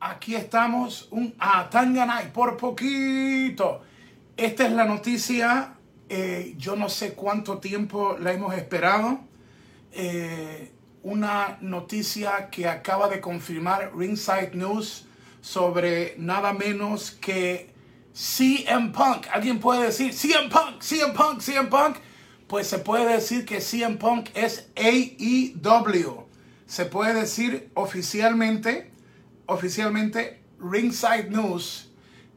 aquí estamos, un Atangana y por poquito. Esta es la noticia, eh, yo no sé cuánto tiempo la hemos esperado. Eh, una noticia que acaba de confirmar Ringside News sobre nada menos que CM Punk. ¿Alguien puede decir CM Punk, CM Punk, CM Punk? Pues se puede decir que CM Punk es AEW. Se puede decir oficialmente, oficialmente Ringside News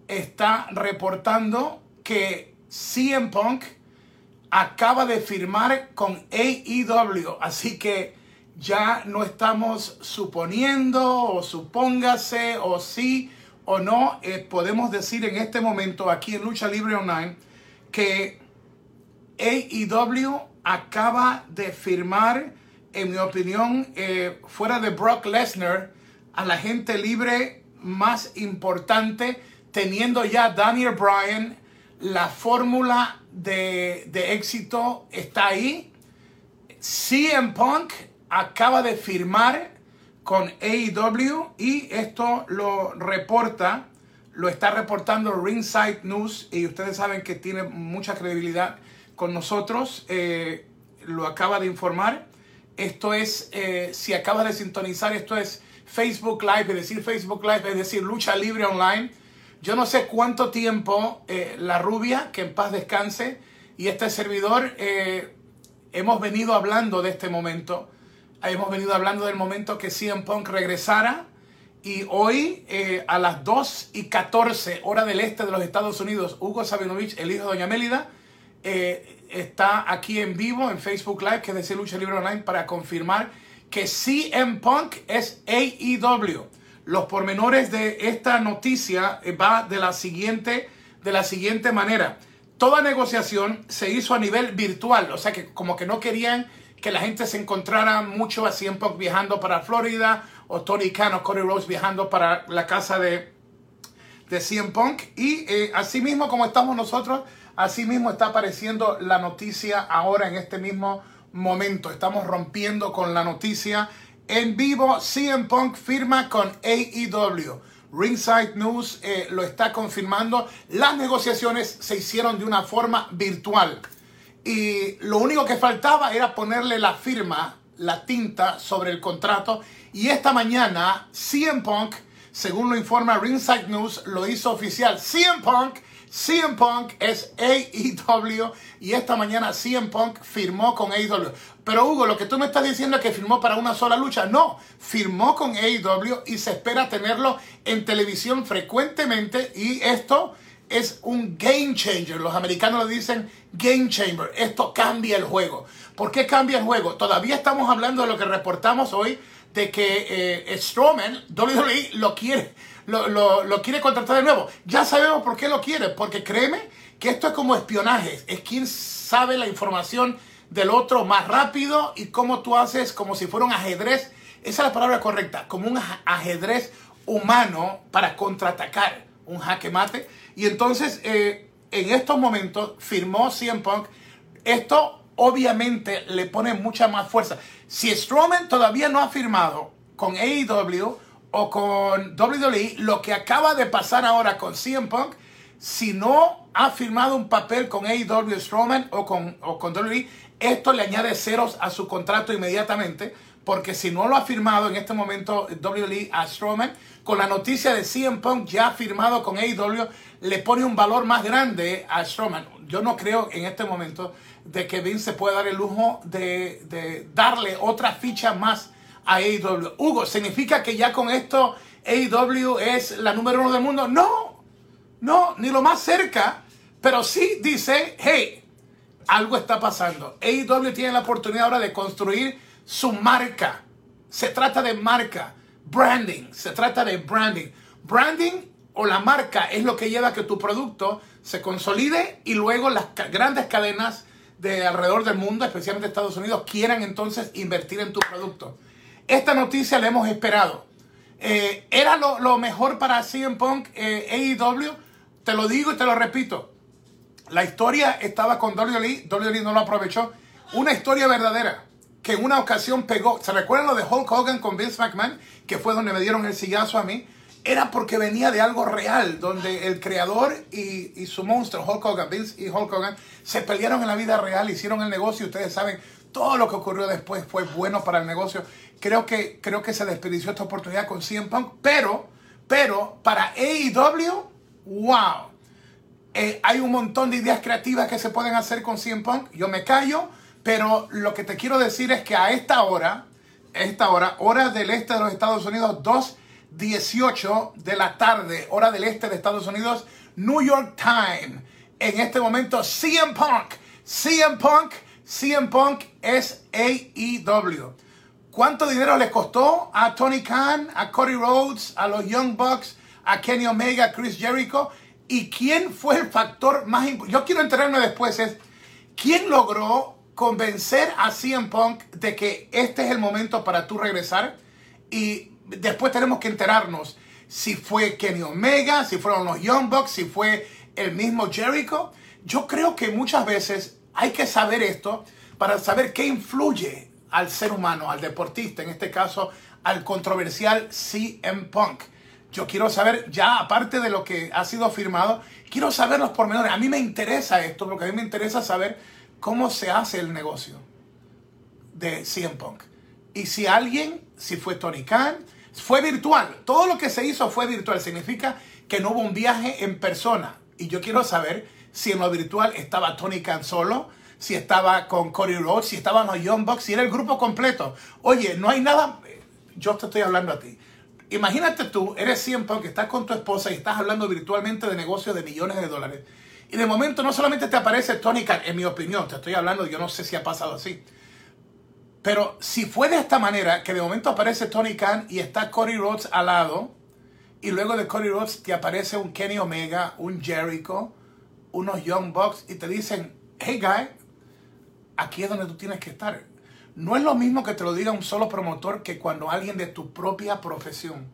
está reportando que CM Punk acaba de firmar con AEW. Así que ya no estamos suponiendo o supóngase o sí o no. Eh, podemos decir en este momento aquí en Lucha Libre Online que AEW acaba de firmar, en mi opinión, eh, fuera de Brock Lesnar, a la gente libre más importante, teniendo ya Daniel Bryan, la fórmula de, de éxito está ahí. CM Punk acaba de firmar con AEW y esto lo reporta, lo está reportando Ringside News y ustedes saben que tiene mucha credibilidad con nosotros, eh, lo acaba de informar. Esto es, eh, si acaba de sintonizar, esto es Facebook Live, es decir, Facebook Live, es decir, lucha libre online. Yo no sé cuánto tiempo eh, la rubia, que en paz descanse, y este servidor, hemos venido hablando de este momento hemos venido hablando del momento que CM Punk regresara. Y hoy, eh, a las 2 y 14 hora del este de los Estados Unidos, Hugo Sabinovich, el hijo de Doña Mélida, eh, está aquí en vivo en Facebook Live, que es decir Lucha Libre Online, para confirmar que CM Punk es AEW. Los pormenores de esta noticia eh, va de la siguiente, de la siguiente manera. Toda negociación se hizo a nivel virtual, o sea que como que no querían que la gente se encontrara mucho a CM Punk viajando para Florida o Tony Khan o Cody Rose viajando para la casa de, de CM Punk. Y eh, así mismo como estamos nosotros, así mismo está apareciendo la noticia ahora en este mismo momento. Estamos rompiendo con la noticia en vivo. CM Punk firma con AEW. Ringside News eh, lo está confirmando. Las negociaciones se hicieron de una forma virtual. Y lo único que faltaba era ponerle la firma, la tinta sobre el contrato. Y esta mañana, CM Punk, según lo informa Ringside News, lo hizo oficial. CM Punk, CM Punk es AEW. Y esta mañana CM Punk firmó con AEW. Pero Hugo, lo que tú me estás diciendo es que firmó para una sola lucha. No, firmó con AEW y se espera tenerlo en televisión frecuentemente. Y esto es un game changer. Los americanos le dicen game changer. Esto cambia el juego. ¿Por qué cambia el juego? Todavía estamos hablando de lo que reportamos hoy, de que eh, Strowman, WWE, lo quiere, lo, lo, quiere contratar de nuevo. Ya sabemos por qué lo quiere, porque créeme que esto es como espionaje. Es quien sabe la información del otro más rápido y cómo tú haces como si fuera un ajedrez. Esa es la palabra correcta, como un ajedrez humano para contraatacar un jaque mate. Y entonces, eh, en estos momentos, firmó CM Punk. Esto obviamente le pone mucha más fuerza. Si Strowman todavía no ha firmado con AEW o con WWE, lo que acaba de pasar ahora con CM Punk, si no ha firmado un papel con AEW Strowman o con, o con WWE, esto le añade ceros a su contrato inmediatamente, porque si no lo ha firmado en este momento WWE a Strowman, con la noticia de CM Punk ya firmado con AEW, le pone un valor más grande a Strowman. Yo no creo en este momento de que Vince se pueda dar el lujo de, darle otra ficha más a AEW. Hugo, ¿significa que ya con esto AEW es la número uno del mundo? No, no, ni lo más cerca, pero sí dice, hey, algo está pasando. AEW tiene la oportunidad ahora de construir su marca. Se trata de marca. Branding, se trata de branding. Branding o la marca es lo que lleva a que tu producto se consolide y luego las grandes cadenas de alrededor del mundo, especialmente Estados Unidos, quieran entonces invertir en tu producto. Esta noticia la hemos esperado. Eh, ¿Era lo, mejor para CM Punk eh, AEW? Te lo digo y te lo repito. La historia estaba con WWE, WWE no lo aprovechó. Una historia verdadera que en una ocasión pegó. ¿Se recuerdan lo de Hulk Hogan con Vince McMahon? Que fue donde me dieron el sillazo a mí. era porque venía de algo real, donde el creador y, y, su monstruo, Hulk Hogan, Vince y Hulk Hogan, se pelearon en la vida real, hicieron el negocio. Ustedes saben, todo lo que ocurrió después fue bueno para el negocio. Creo que, creo que se desperdició esta oportunidad con CM Punk, pero, pero para AEW, wow. Eh, hay un montón de ideas creativas que se pueden hacer con CM Punk. Yo me callo, pero lo que te quiero decir es que a esta hora, esta hora, hora del este de los Estados Unidos, 2.18 de la tarde, hora del este de Estados Unidos, New York Time. En este momento, CM Punk, CM Punk, CM Punk es AEW. ¿Cuánto dinero le costó a Tony Khan, a Cody Rhodes, a los Young Bucks, a Kenny Omega, a Chris Jericho? ¿Y quién fue el factor más importante? Yo quiero enterarme después es, ¿quién logró convencer a CM Punk de que este es el momento para tú regresar? Y después tenemos que enterarnos si fue Kenny Omega, si fueron los Young Bucks, si fue el mismo Jericho. Yo creo que muchas veces hay que saber esto para saber qué influye al ser humano, al deportista, en este caso al controversial CM Punk. Yo quiero saber, ya aparte de lo que ha sido firmado, quiero saber los pormenores. A mí me interesa esto, porque a mí me interesa saber cómo se hace el negocio de CM Punk. Y si alguien, si fue Tony Khan, fue virtual. Todo lo que se hizo fue virtual. Significa que no hubo un viaje en persona. Y yo quiero saber si en lo virtual estaba Tony Khan solo, si estaba con Cody Rhodes, si estaban los Young Bucks, si era el grupo completo. Oye, no hay nada. Yo te estoy hablando a ti. Imagínate tú, eres siempre que estás con tu esposa y estás hablando virtualmente de negocios de millones de dólares. Y de momento no solamente te aparece Tony Khan, en mi opinión, te estoy hablando, yo no sé si ha pasado así. Pero si fue de esta manera, que de momento aparece Tony Khan y está Cody Rhodes al lado, y luego de Cody Rhodes te aparece un Kenny Omega, un Jericho, unos Young Bucks, y te dicen, hey guy, aquí es donde tú tienes que estar. No es lo mismo que te lo diga un solo promotor que cuando alguien de tu propia profesión.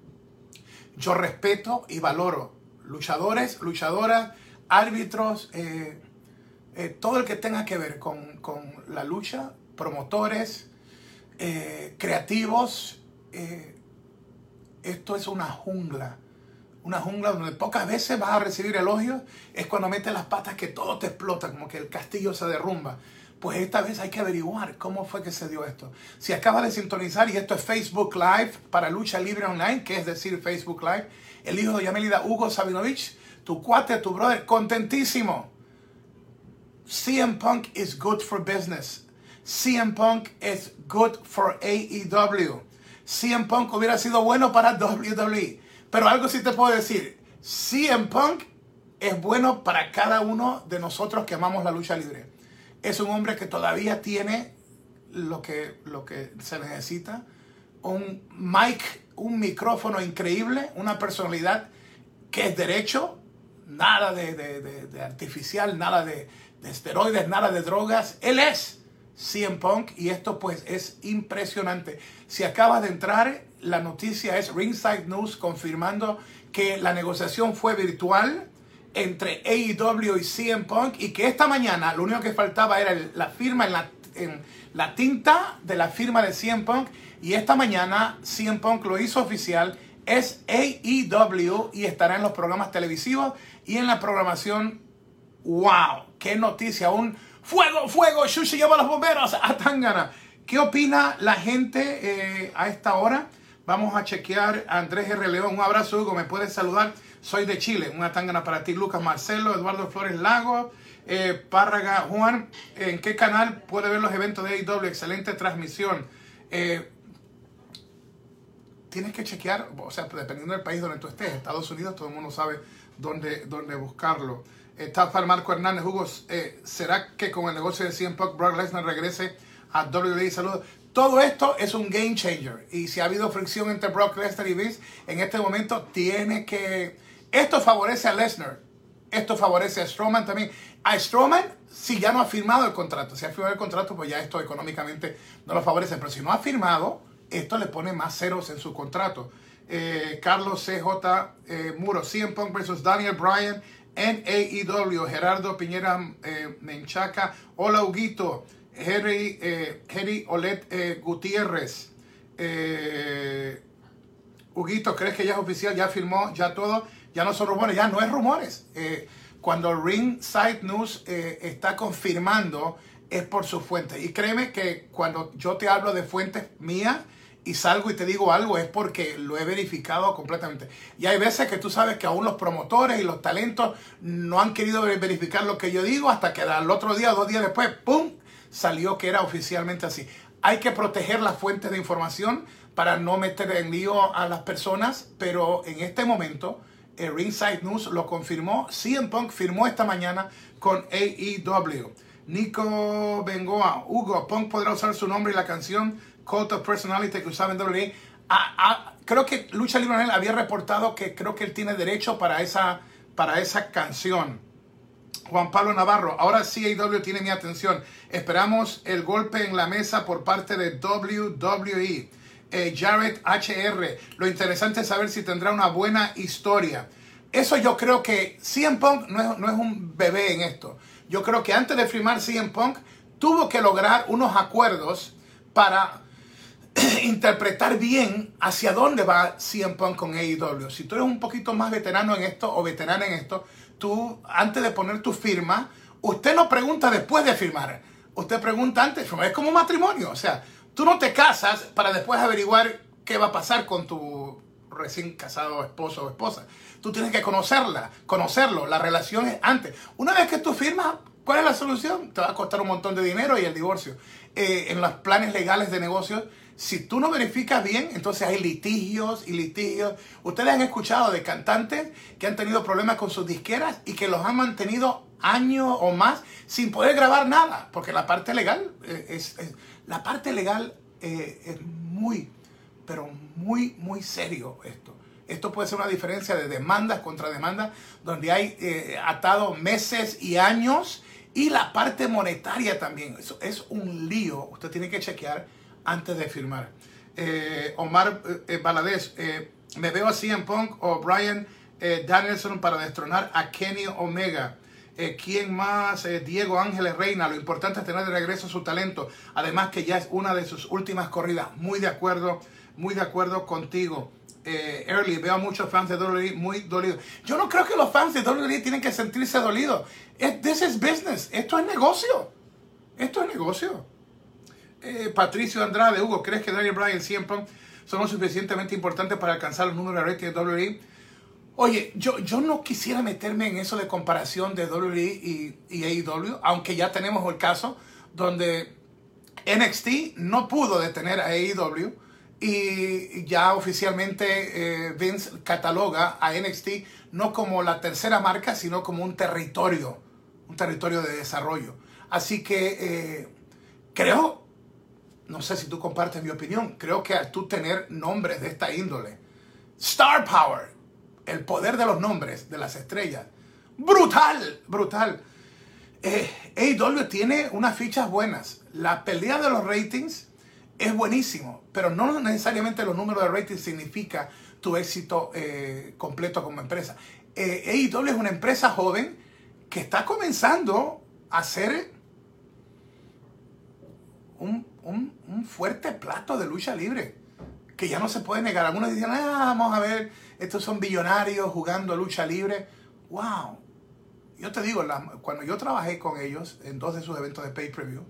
Yo respeto y valoro luchadores, luchadoras, árbitros, eh, eh, todo el que tenga que ver con, con la lucha, promotores, eh, creativos. esto es una jungla. Una jungla donde pocas veces vas a recibir elogios. Es cuando metes las patas que todo te explota, como que el castillo se derrumba. Pues esta vez hay que averiguar cómo fue que se dio esto. Si acaba de sintonizar y esto es Facebook Live para Lucha Libre Online, que es decir Facebook Live, el hijo de Yamelida, Hugo Sabinovich, tu cuate, tu brother, contentísimo. CM Punk is good for business. CM Punk is good for AEW. CM Punk hubiera sido bueno para WWE. Pero algo sí te puedo decir. CM Punk es bueno para cada uno de nosotros que amamos la lucha libre es un hombre que todavía tiene lo que, lo que se necesita. Un mic, un micrófono increíble, una personalidad que es derecho, nada de, artificial, nada de, esteroides, nada de drogas. Él es CM Punk y esto pues es impresionante. Si acabas de entrar, la noticia es Ringside News confirmando que la negociación fue virtual entre AEW y CM Punk y que esta mañana lo único que faltaba era la firma en la, en la tinta de la firma de CM Punk y esta mañana CM Punk lo hizo oficial, es AEW y estará en los programas televisivos y en la programación. ¡Wow! ¡Qué noticia! Un fuego, fuego, Shushi lleva a los bomberos a Tangana. ¿Qué opina la gente eh, a esta hora? Vamos a chequear a Andrés R. León. Un abrazo, Hugo. ¿Me puedes saludar? Soy de Chile. Una tangana para ti, Lucas Marcelo, Eduardo Flores Lago, eh, Párraga Juan. ¿En qué canal puede ver los eventos de AEW? Excelente transmisión. Eh, tienes que chequear, o sea, dependiendo del país donde tú estés, Estados Unidos, todo el mundo sabe dónde, dónde buscarlo. Está para Marco Hernández, Hugo, eh, ¿será que con el negocio de CM Punk, Brock Lesnar regrese a WWE? Saludos. Todo esto es un game changer. Y si ha habido fricción entre Brock Lesnar y Vince, en este momento tiene que esto favorece a Lesnar. Esto favorece a Strowman también. A Strowman, si ya no ha firmado el contrato, si ha firmado el contrato, pues ya esto económicamente no lo favorece. Pero si no ha firmado, esto le pone más ceros en su contrato. Eh, Carlos CJ eh, Muro, CM Punk versus Daniel Bryan en AEW. Gerardo Piñera eh, Menchaca. Hola, Huguito. Henry, eh, Henry Olet Gutiérrez. Huguito, ¿crees que ya es oficial? Ya firmó, ya todo, ya no son rumores, ya no es rumores. Eh, cuando Ringside News eh, está confirmando es por su fuente. Y créeme que cuando yo te hablo de fuentes mías y salgo y te digo algo es porque lo he verificado completamente. Y hay veces que tú sabes que aún los promotores y los talentos no han querido verificar lo que yo digo hasta que al otro día, dos días después, ¡pum! salió que era oficialmente así. Hay que proteger las fuentes de información para no meter en lío a las personas, pero en este momento Ringside News lo confirmó. CM Punk firmó esta mañana con AEW. Nico Bengoa, Hugo, Punk podrá usar su nombre y la canción Cult of Personality que usaba en WWE. Ah, ah, creo que Lucha Libre había reportado que creo que él tiene derecho para esa, para esa canción. Juan Pablo Navarro, ahora sí AEW tiene mi atención. Esperamos el golpe en la mesa por parte de WWE. Eh, Jared HR, lo interesante es saber si tendrá una buena historia. Eso yo creo que CM Punk no es, no es un bebé en esto. Yo creo que antes de firmar CM Punk tuvo que lograr unos acuerdos para interpretar bien hacia dónde va CM Punk con AEW. Si tú eres un poquito más veterano en esto o veterana en esto, tú antes de poner tu firma, usted no pregunta después de firmar. Usted pregunta antes. Es como un matrimonio. O sea, tú no te casas para después averiguar qué va a pasar con tu recién casado esposo o esposa. Tú tienes que conocerla, conocerlo. La relación es antes. Una vez que tú firmas, ¿cuál es la solución? Te va a costar un montón de dinero y el divorcio. Eh, en los planes legales de negocios, si tú no verificas bien, entonces hay litigios y litigios. Ustedes han escuchado de cantantes que han tenido problemas con sus disqueras y que los han mantenido años o más sin poder grabar nada, porque la parte legal eh, es, la parte legal eh, es muy, pero muy, muy serio esto. Esto puede ser una diferencia de demandas contra demandas, donde hay atado meses y años y la parte monetaria también. Eso es un lío. Usted tiene que chequear antes de firmar. Eh, Omar eh, eh, me veo así en Punk o Brian eh, Danielson para destronar a Kenny Omega. ¿Quién más? Diego Ángeles Reina. Lo importante es tener de regreso su talento. Además que ya es una de sus últimas corridas. Muy de acuerdo, muy de acuerdo contigo eh, early, veo a muchos fans de WWE muy dolidos. Yo no creo que los fans de WWE tienen que sentirse dolidos. This is business. Esto es negocio. Esto es negocio. Eh, Patricio Andrade, Hugo, ¿crees que Daniel Bryan siempre son lo suficientemente importantes para alcanzar los números de rating de WWE? Oye, yo, yo no quisiera meterme en eso de comparación de WWE y, AEW, aunque ya tenemos el caso donde NXT no pudo detener a AEW y ya oficialmente eh, Vince cataloga a NXT no como la tercera marca, sino como un territorio, un territorio de desarrollo. Así que eh, creo, no sé si tú compartes mi opinión, creo que al tú tener nombres de esta índole, Star Power, el poder de los nombres de las estrellas, brutal, brutal. Eh, AEW tiene unas fichas buenas. La pelea de los ratings es buenísimo, pero no necesariamente los números de rating significa tu éxito eh, completo como empresa. Eh, AEW es una empresa joven que está comenzando a ser un, fuerte plato de lucha libre, que ya no se puede negar. Algunos dicen, ah, vamos a ver, estos son billonarios jugando lucha libre. ¡Wow! Yo te digo, cuando yo trabajé con ellos en dos de sus eventos de pay-per-view,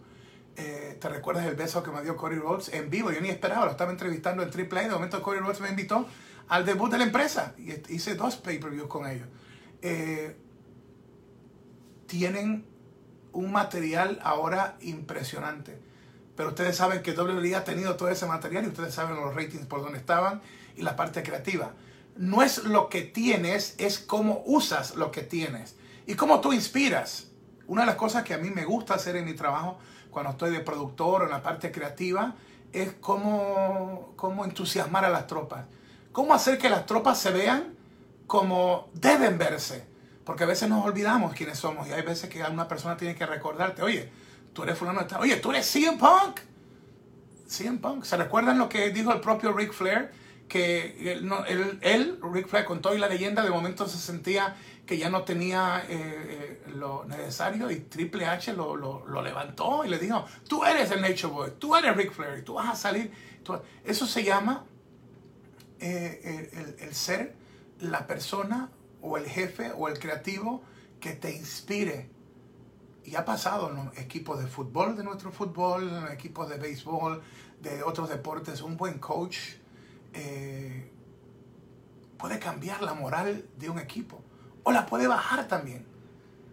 eh, ¿te recuerdas el beso que me dio Cody Rhodes en vivo? Yo ni esperaba, lo estaba entrevistando en AAA. De momento Cody Rhodes me invitó al debut de la empresa y hice dos pay-per-views con ellos. Eh, tienen un material ahora impresionante. Pero ustedes saben que WWE ha tenido todo ese material y ustedes saben los ratings por donde estaban y la parte creativa. No es lo que tienes, es cómo usas lo que tienes y cómo tú inspiras. Una de las cosas que a mí me gusta hacer en mi trabajo cuando estoy de productor o en la parte creativa, es cómo, cómo entusiasmar a las tropas. Cómo hacer que las tropas se vean como deben verse. Porque a veces nos olvidamos quiénes somos y hay veces que una persona tiene que recordarte, oye, tú eres fulano, oye, tú eres CM Punk. CM Punk. ¿Se recuerdan lo que dijo el propio Ric Flair? Que él, él, él Ric Flair, con toda la leyenda, de momento se sentía que ya no tenía eh, eh, lo necesario y Triple H lo, lo, levantó y le dijo, tú eres el Nature Boy, tú eres Ric Flair, tú vas a salir. Eso se llama eh, el, el ser la persona o el jefe o el creativo que te inspire. Y ha pasado en equipos de fútbol, de nuestro fútbol, en equipos de béisbol, de otros deportes. Un buen coach eh, puede cambiar la moral de un equipo o la puede bajar también.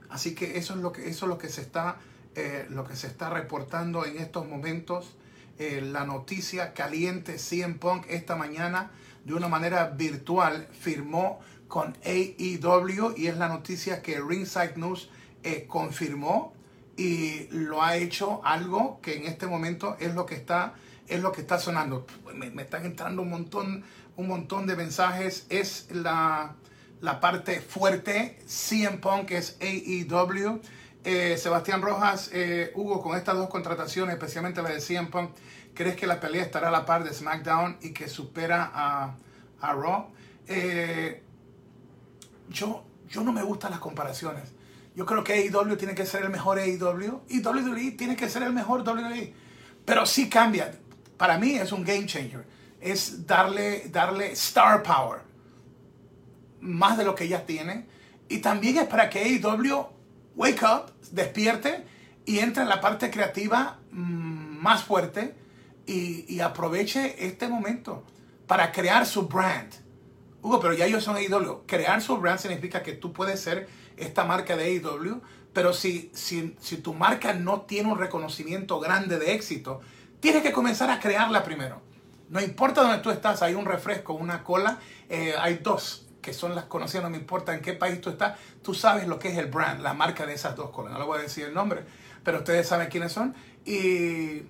Así que eso es lo que, eso es lo que, se, está, eh, lo que se está reportando en estos momentos. Eh, la noticia caliente, CM Punk esta mañana de una manera virtual firmó con AEW y es la noticia que Ringside News confirmó y lo ha hecho algo que en este momento es lo que está es lo que está sonando. Me, están entrando un montón un montón de mensajes. Es la, la parte fuerte. CM Punk es AEW. Eh, Sebastián Rojas, eh, Hugo, con estas dos contrataciones, especialmente la de CM Punk, ¿crees que la pelea estará a la par de SmackDown y que supera a, a Raw? yo, yo no me gustan las comparaciones. Yo creo que AEW tiene que ser el mejor AEW y WWE tiene que ser el mejor WWE. Pero sí cambia. Para mí es un game changer. Es darle, darle star power. Más de lo que ya tiene. Y también es para que AEW wake up, despierte y entre en la parte creativa mm, más fuerte y, y aproveche este momento para crear su brand Hugo, pero ya ellos son AEW. Crear su brand significa que tú puedes ser esta marca de AEW, pero si, si, tu marca no tiene un reconocimiento grande de éxito, tienes que comenzar a crearla primero. No importa dónde tú estás, hay un refresco, una cola, eh, hay dos que son las conocidas, no me importa en qué país tú estás, tú sabes lo que es el brand, la marca de esas dos colas. No le voy a decir el nombre, pero ustedes saben quiénes son. Y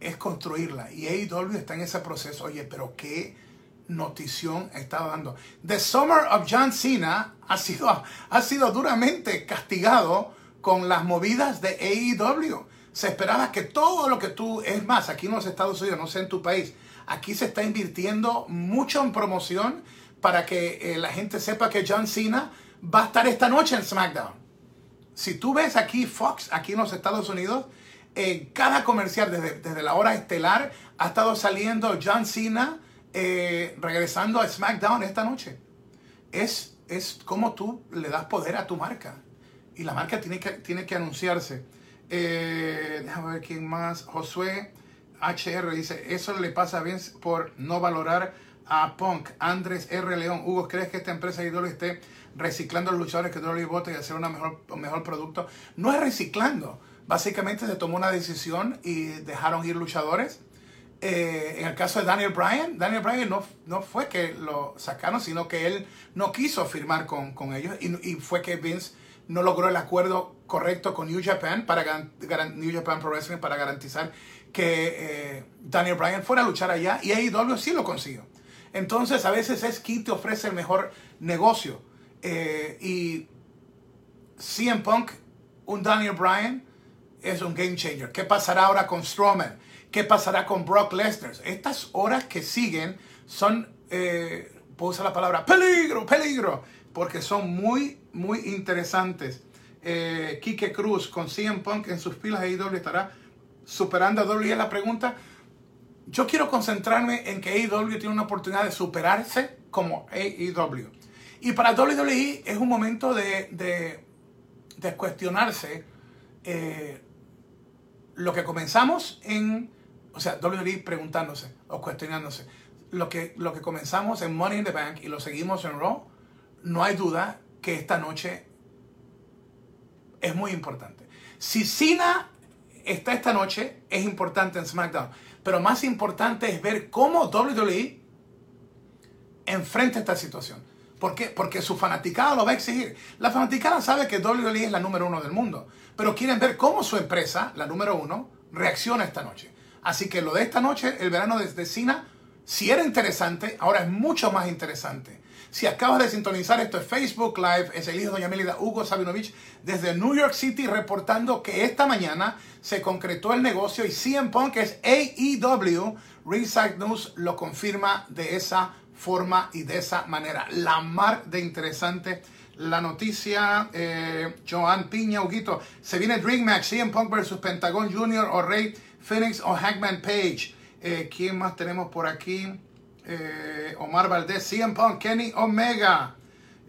es construirla. Y AEW está en ese proceso. Oye, pero qué notición estaba dando. The Summer of John Cena ha sido, ha sido duramente castigado con las movidas de AEW. Se esperaba que todo lo que tú, es más, aquí en los Estados Unidos, no sé en tu país, aquí se está invirtiendo mucho en promoción para que eh, la gente sepa que John Cena va a estar esta noche en SmackDown. Si tú ves aquí Fox, aquí en los Estados Unidos, en cada comercial desde, desde la hora estelar ha estado saliendo John Cena eh, regresando a SmackDown esta noche, es, es como tú le das poder a tu marca. Y la marca tiene que, tiene que anunciarse. Eh, déjame ver quién más. Josué HR dice, eso le pasa bien por no valorar a Punk. Andrés R. León, Hugo, ¿crees que esta empresa de ídolo esté reciclando a los luchadores que WWE vota y hacer una mejor, un mejor producto? No es reciclando. Básicamente se tomó una decisión y dejaron ir luchadores eh, en el caso de Daniel Bryan, Daniel Bryan no, no fue que lo sacaron, sino que él no quiso firmar con, con ellos y, y, fue que Vince no logró el acuerdo correcto con New Japan para New Japan Pro Wrestling para garantizar que eh, Daniel Bryan fuera a luchar allá y AEW sí lo consiguió. Entonces a veces es quien te ofrece el mejor negocio eh, y CM Punk, un Daniel Bryan es un game changer. ¿Qué pasará ahora con Strowman? ¿Qué pasará con Brock Lesnar? Estas horas que siguen son, eh, puedo usar la palabra peligro, peligro, porque son muy, muy interesantes. Eh, Kike Cruz con CM Punk en sus pilas de AEW estará superando a WWE. La pregunta, yo quiero concentrarme en que AEW tiene una oportunidad de superarse como AEW. Y para WWE es un momento de, de, cuestionarse eh, lo que comenzamos en o sea, WWE preguntándose o cuestionándose. Lo que, lo que comenzamos en Money in the Bank y lo seguimos en Raw, no hay duda que esta noche es muy importante. Si Cena está esta noche, es importante en SmackDown. Pero más importante es ver cómo WWE enfrenta esta situación. ¿Por qué? Porque su fanaticada lo va a exigir. La fanaticada sabe que WWE es la número uno del mundo, pero quieren ver cómo su empresa, la número uno, reacciona esta noche. Así que lo de esta noche, el verano desde Cina, si era interesante, ahora es mucho más interesante. Si acabas de sintonizar, esto es Facebook Live, es el hijo de Doña Melida Hugo Sabinovich desde New York City reportando que esta mañana se concretó el negocio y CM Punk es AEW. Ringside News lo confirma de esa forma y de esa manera. La mar de interesante la noticia. Eh, Joan Piña, Huguito, se viene Dream Match, CM Punk versus Pentagon Jr. o Rey Phoenix o Hackman Page. Eh, ¿Quién más tenemos por aquí? Eh, Omar Valdés, CM Punk, Kenny Omega.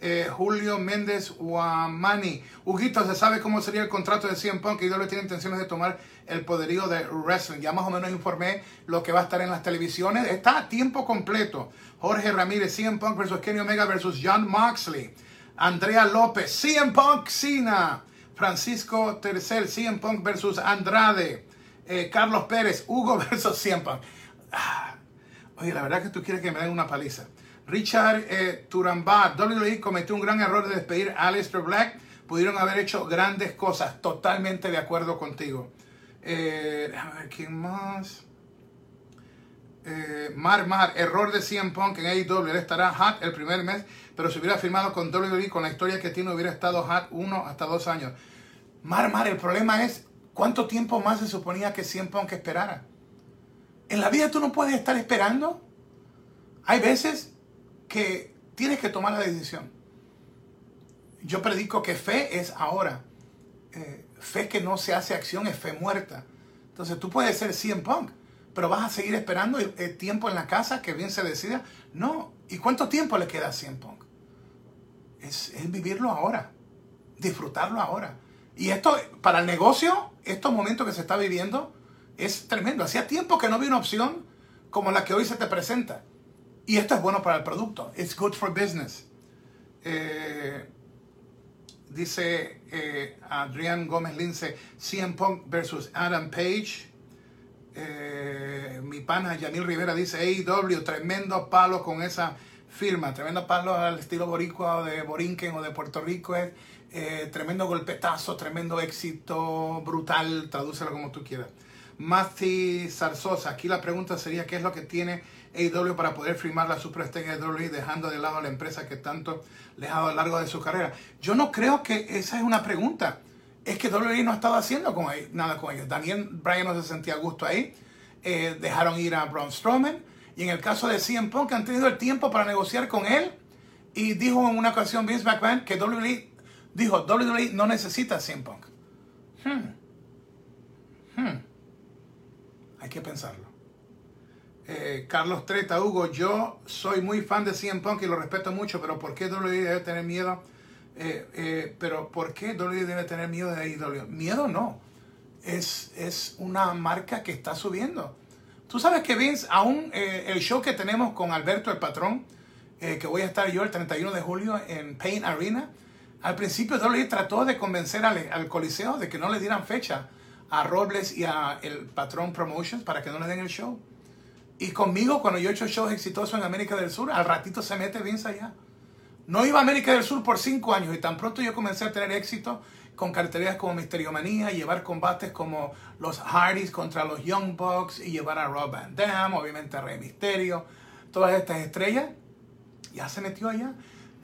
Eh, Julio Méndez Guamani. Huguito, ¿se sabe cómo sería el contrato de CM Punk? Le tiene intenciones de tomar el poderío de wrestling. Ya más o menos informé lo que va a estar en las televisiones. Está a tiempo completo. Jorge Ramírez, CM Punk versus Kenny Omega versus John Moxley. Andrea López, CM Punk Cena. Francisco Tercel, CM Punk versus Andrade. Eh, Carlos Pérez, Hugo versus Punk. Ah, oye, la verdad que tú quieres que me den una paliza. Richard eh, WWE cometió un gran error de despedir a Aleister Black. Pudieron haber hecho grandes cosas. Totalmente de acuerdo contigo. Eh, a ver, ¿quién más? Eh, Mar Mar, error de CM Punk en AEW. Estará hot el primer mes, pero si hubiera firmado con WWE con la historia que tiene, hubiera estado hot uno hasta dos años. Mar Mar, el problema es cuánto tiempo más se suponía que CM Punk esperara. En la vida tú no puedes estar esperando. Hay veces que tienes que tomar la decisión. Yo predico que fe es ahora. Eh, fe que no se hace acción es fe muerta. Entonces tú puedes ser 100 punk, pero vas a seguir esperando el, tiempo en la casa que bien se decida. No. ¿Y cuánto tiempo le queda a 100 punk? Es, es vivirlo ahora, disfrutarlo ahora. Y esto, para el negocio, estos momentos que se está viviendo, es tremendo. Hacía tiempo que no había una opción como la que hoy se te presenta. Y esto es bueno para el producto. It's good for business. Eh, dice eh, Adrián Gómez Lince, CM Punk versus Adam Page. Eh, mi pana Yanil Rivera dice, AEW, tremendo palo con esa firma. Tremendo palo al estilo boricua o de Borinquen o de Puerto Rico. Es tremendo golpetazo, tremendo éxito, brutal, tradúcelo como tú quieras. Mati Zarzosa, aquí la pregunta sería, ¿qué es lo que tiene AEW para poder firmar la superestrella de WWE dejando de lado a la empresa que tanto le ha dado a lo largo de su carrera? Yo no creo que esa es una pregunta. Es que WWE no ha estado haciendo nada con ellos. Daniel Bryan no se sentía a gusto ahí. Eh, dejaron ir a Braun Strowman. Y en el caso de CM Punk han tenido el tiempo para negociar con él. Y dijo en una ocasión Vince McMahon que WWE dijo, WWE no necesita a Punk. Hmm. Hmm. Hay que pensarlo. Eh, Carlos Treta, Hugo, yo soy muy fan de CM Punk y lo respeto mucho, pero ¿por qué WWE debe tener miedo? Eh, eh, pero ¿por qué WWE debe tener miedo de AEW? Miedo no. Es, es una marca que está subiendo. Tú sabes que Vince, aún el show que tenemos con Alberto el Patrón, que voy a estar yo el 31 de julio en Pain Arena, al principio WWE trató de convencer al, al Coliseo de que no le dieran fecha a Robles y a el Patrón Promotions para que no le den el show. Y conmigo, cuando yo he hecho shows exitosos en América del Sur, al ratito se mete Vince allá. No iba a América del Sur por cinco años y tan pronto yo comencé a tener éxito con carterías como Misterio Manía, llevar combates como los Hardys contra los Young Bucks y llevar a Rob Van Dam, obviamente a Rey Misterio, todas estas estrellas, ya se metió allá.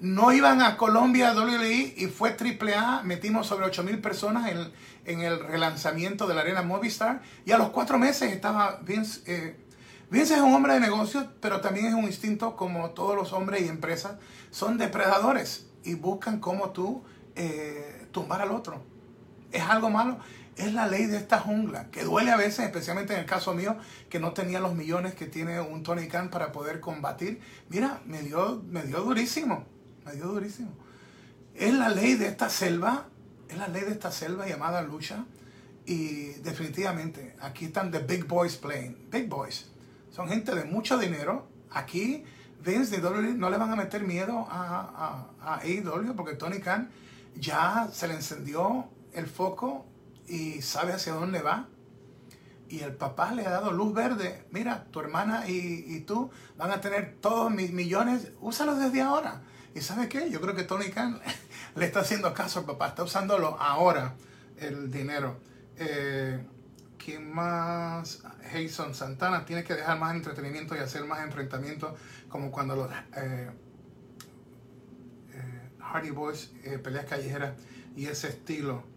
No iban a Colombia a WWE y fue AAA, metimos sobre 8 personas en, en, el relanzamiento de la Arena Movistar y a los cuatro meses estaba Vince... Eh, Vince es un hombre de negocios, pero también es un instinto como todos los hombres y empresas. Son depredadores y buscan cómo tú eh, tumbar al otro. ¿Es algo malo? Es la ley de esta jungla, que duele a veces, especialmente en el caso mío, que no tenía los millones que tiene un Tony Khan para poder combatir. Mira, me dio, me dio durísimo, me dio durísimo. Es la ley de esta selva, es la ley de esta selva llamada lucha. Y definitivamente, aquí están the big boys playing, big boys son gente de mucho dinero. Aquí Vince de WWE no le van a meter miedo a, a, a AEW porque Tony Khan ya se le encendió el foco y sabe hacia dónde va. Y el papá le ha dado luz verde. Mira, tu hermana y, y tú van a tener todos mis millones. Úsalos desde ahora. ¿Y sabe qué? Yo creo que Tony Khan le está haciendo caso al papá. Está usándolo ahora, el dinero. Eh, ¿Quién más? Jason Santana tiene que dejar más entretenimiento y hacer más enfrentamientos, como cuando los eh, eh, Hardy Boys, eh, peleas callejeras y ese estilo.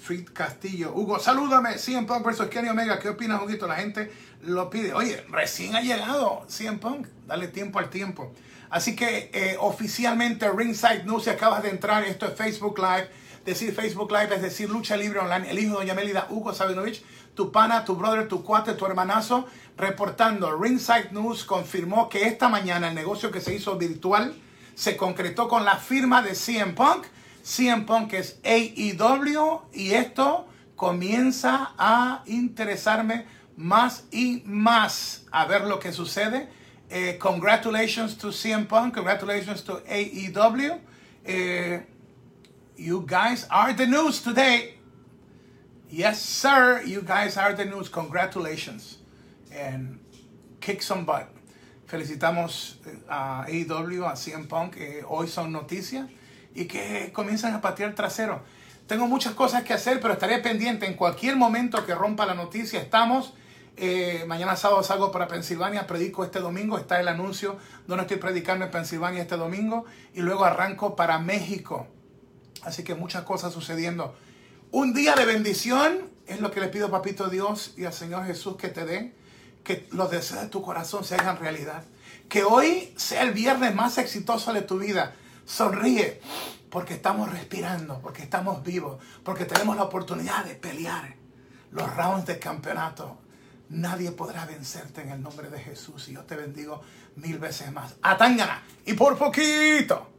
Frit Castillo, Hugo, salúdame, CM Punk versus Kenny Omega, ¿qué opinas, Huguito? La gente lo pide. Oye, recién ha llegado CM Punk, dale tiempo al tiempo. Así que oficialmente Ringside News, si acabas de entrar, esto es Facebook Live decir Facebook Live, es decir Lucha Libre Online, el hijo de Doña Melida, Hugo Sabinovich, tu pana, tu brother, tu cuate, tu hermanazo, reportando. Ringside News confirmó que esta mañana el negocio que se hizo virtual se concretó con la firma de CM Punk. CM Punk es AEW y esto comienza a interesarme más y más a ver lo que sucede. Eh, congratulations to CM Punk, congratulations to AEW. Eh, you guys are the news today. Yes, sir, you guys are the news. Congratulations. And kick some butt. Felicitamos eh, a AEW, a CM Punk, hoy son noticias y que comienzan a patear trasero. Tengo muchas cosas que hacer, pero estaré pendiente en cualquier momento que rompa la noticia. Estamos. Eh, mañana sábado salgo para Pensilvania, predico este domingo. Está el anuncio donde estoy predicando en Pensilvania este domingo. Y luego arranco para México. Así que muchas cosas sucediendo. Un día de bendición es lo que le pido, papito Dios y al Señor Jesús que te dé. Que los deseos de tu corazón se hagan realidad. Que hoy sea el viernes más exitoso de tu vida. Sonríe porque estamos respirando, porque estamos vivos, porque tenemos la oportunidad de pelear los rounds de campeonato. Nadie podrá vencerte en el nombre de Jesús y yo te bendigo mil veces más. Atangana y por poquito.